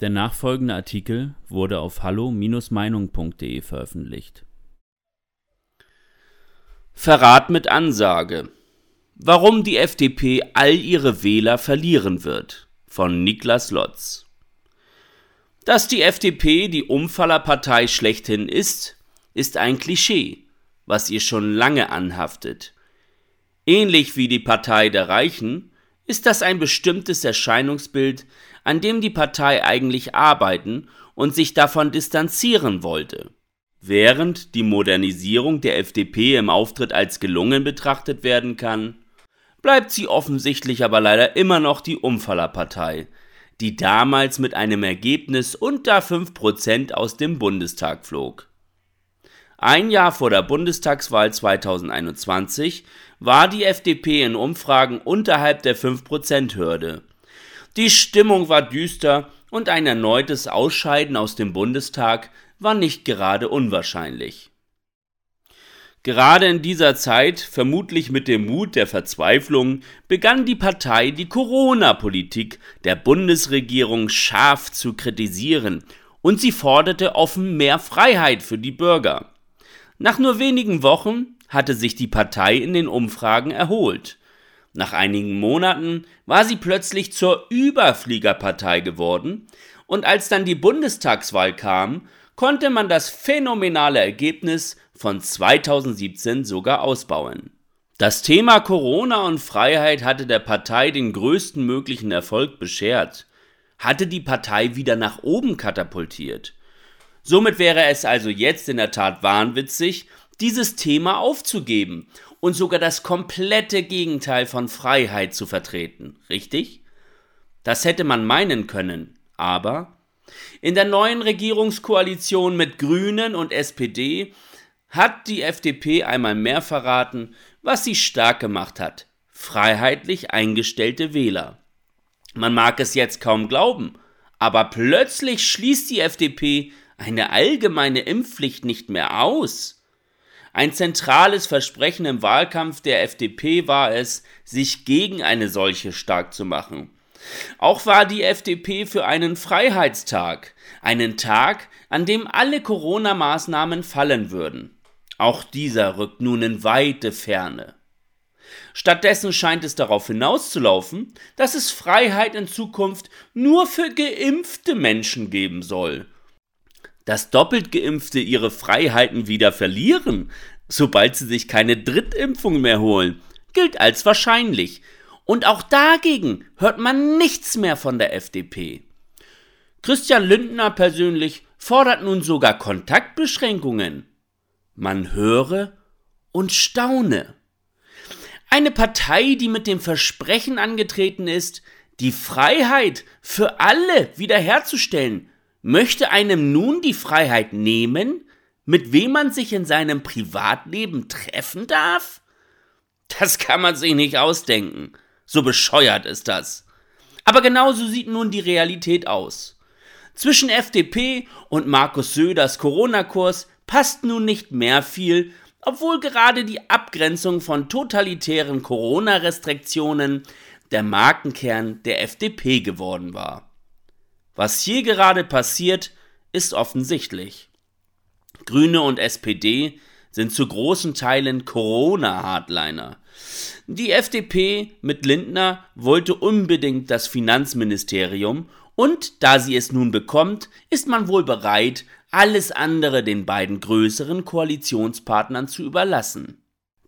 Der nachfolgende Artikel wurde auf hallo-meinung.de veröffentlicht. Verrat mit Ansage. Warum die FDP all ihre Wähler verlieren wird. Von Niklas Lotz. Dass die FDP die Umfallerpartei schlechthin ist, ist ein Klischee, was ihr schon lange anhaftet. Ähnlich wie die Partei der Reichen ist das ein bestimmtes Erscheinungsbild, an dem die Partei eigentlich arbeiten und sich davon distanzieren wollte. Während die Modernisierung der FDP im Auftritt als gelungen betrachtet werden kann, bleibt sie offensichtlich aber leider immer noch die Umfallerpartei, die damals mit einem Ergebnis unter 5% aus dem Bundestag flog. Ein Jahr vor der Bundestagswahl 2021 war die FDP in Umfragen unterhalb der 5%-Hürde. Die Stimmung war düster und ein erneutes Ausscheiden aus dem Bundestag war nicht gerade unwahrscheinlich. Gerade in dieser Zeit, vermutlich mit dem Mut der Verzweiflung, begann die Partei die Corona-Politik der Bundesregierung scharf zu kritisieren und sie forderte offen mehr Freiheit für die Bürger. Nach nur wenigen Wochen hatte sich die Partei in den Umfragen erholt. Nach einigen Monaten war sie plötzlich zur Überfliegerpartei geworden, und als dann die Bundestagswahl kam, konnte man das phänomenale Ergebnis von 2017 sogar ausbauen. Das Thema Corona und Freiheit hatte der Partei den größten möglichen Erfolg beschert, hatte die Partei wieder nach oben katapultiert. Somit wäre es also jetzt in der Tat wahnwitzig, dieses Thema aufzugeben und sogar das komplette Gegenteil von Freiheit zu vertreten, richtig? Das hätte man meinen können, aber in der neuen Regierungskoalition mit Grünen und SPD hat die FDP einmal mehr verraten, was sie stark gemacht hat. Freiheitlich eingestellte Wähler. Man mag es jetzt kaum glauben, aber plötzlich schließt die FDP eine allgemeine Impfpflicht nicht mehr aus. Ein zentrales Versprechen im Wahlkampf der FDP war es, sich gegen eine solche stark zu machen. Auch war die FDP für einen Freiheitstag, einen Tag, an dem alle Corona-Maßnahmen fallen würden. Auch dieser rückt nun in weite Ferne. Stattdessen scheint es darauf hinauszulaufen, dass es Freiheit in Zukunft nur für geimpfte Menschen geben soll. Dass doppelt geimpfte ihre Freiheiten wieder verlieren, sobald sie sich keine Drittimpfung mehr holen, gilt als wahrscheinlich, und auch dagegen hört man nichts mehr von der FDP. Christian Lindner persönlich fordert nun sogar Kontaktbeschränkungen. Man höre und staune. Eine Partei, die mit dem Versprechen angetreten ist, die Freiheit für alle wiederherzustellen, möchte einem nun die Freiheit nehmen, mit wem man sich in seinem Privatleben treffen darf? Das kann man sich nicht ausdenken. So bescheuert ist das. Aber genauso sieht nun die Realität aus. Zwischen FDP und Markus Söders Corona-Kurs passt nun nicht mehr viel, obwohl gerade die Abgrenzung von totalitären Corona-Restriktionen der Markenkern der FDP geworden war. Was hier gerade passiert, ist offensichtlich. Grüne und SPD sind zu großen Teilen Corona-Hardliner. Die FDP mit Lindner wollte unbedingt das Finanzministerium und da sie es nun bekommt, ist man wohl bereit, alles andere den beiden größeren Koalitionspartnern zu überlassen.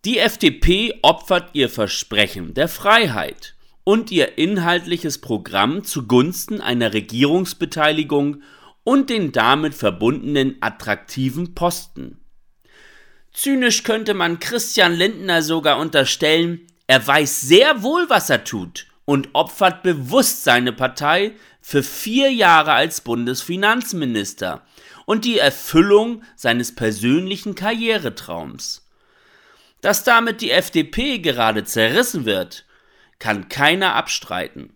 Die FDP opfert ihr Versprechen der Freiheit und ihr inhaltliches Programm zugunsten einer Regierungsbeteiligung und den damit verbundenen attraktiven Posten. Zynisch könnte man Christian Lindner sogar unterstellen, er weiß sehr wohl, was er tut und opfert bewusst seine Partei für vier Jahre als Bundesfinanzminister und die Erfüllung seines persönlichen Karrieretraums. Dass damit die FDP gerade zerrissen wird, kann keiner abstreiten.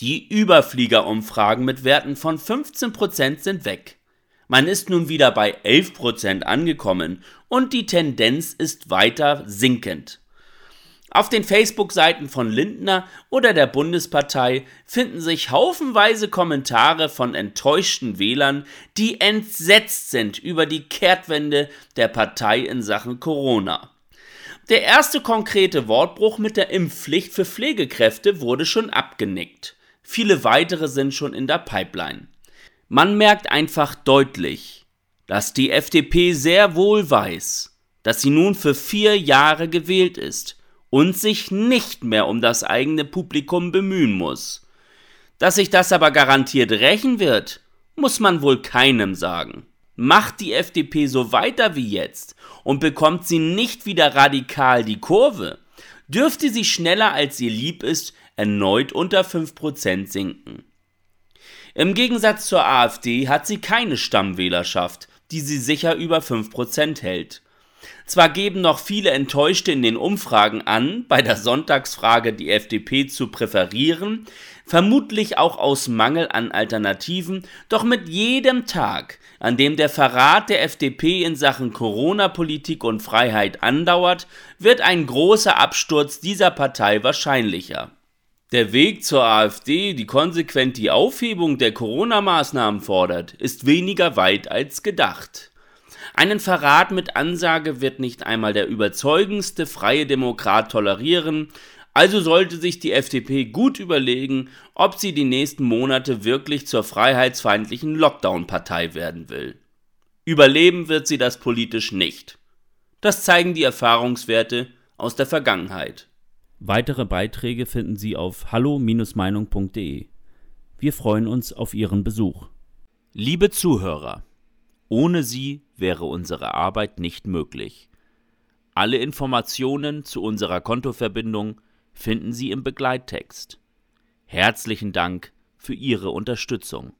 Die Überfliegerumfragen mit Werten von 15% sind weg. Man ist nun wieder bei 11% angekommen und die Tendenz ist weiter sinkend. Auf den Facebook-Seiten von Lindner oder der Bundespartei finden sich haufenweise Kommentare von enttäuschten Wählern, die entsetzt sind über die Kehrtwende der Partei in Sachen Corona. Der erste konkrete Wortbruch mit der Impfpflicht für Pflegekräfte wurde schon abgenickt. Viele weitere sind schon in der Pipeline. Man merkt einfach deutlich, dass die FDP sehr wohl weiß, dass sie nun für vier Jahre gewählt ist und sich nicht mehr um das eigene Publikum bemühen muss. Dass sich das aber garantiert rächen wird, muss man wohl keinem sagen. Macht die FDP so weiter wie jetzt und bekommt sie nicht wieder radikal die Kurve, dürfte sie schneller als ihr lieb ist erneut unter 5% sinken. Im Gegensatz zur AfD hat sie keine Stammwählerschaft, die sie sicher über 5% hält. Zwar geben noch viele Enttäuschte in den Umfragen an, bei der Sonntagsfrage die FDP zu präferieren, vermutlich auch aus Mangel an Alternativen, doch mit jedem Tag, an dem der Verrat der FDP in Sachen Corona-Politik und Freiheit andauert, wird ein großer Absturz dieser Partei wahrscheinlicher. Der Weg zur AfD, die konsequent die Aufhebung der Corona-Maßnahmen fordert, ist weniger weit als gedacht. Einen Verrat mit Ansage wird nicht einmal der überzeugendste freie Demokrat tolerieren, also sollte sich die FDP gut überlegen, ob sie die nächsten Monate wirklich zur freiheitsfeindlichen Lockdown-Partei werden will. Überleben wird sie das politisch nicht. Das zeigen die Erfahrungswerte aus der Vergangenheit. Weitere Beiträge finden Sie auf hallo-meinung.de. Wir freuen uns auf Ihren Besuch. Liebe Zuhörer, ohne Sie wäre unsere Arbeit nicht möglich. Alle Informationen zu unserer Kontoverbindung finden Sie im Begleittext. Herzlichen Dank für Ihre Unterstützung.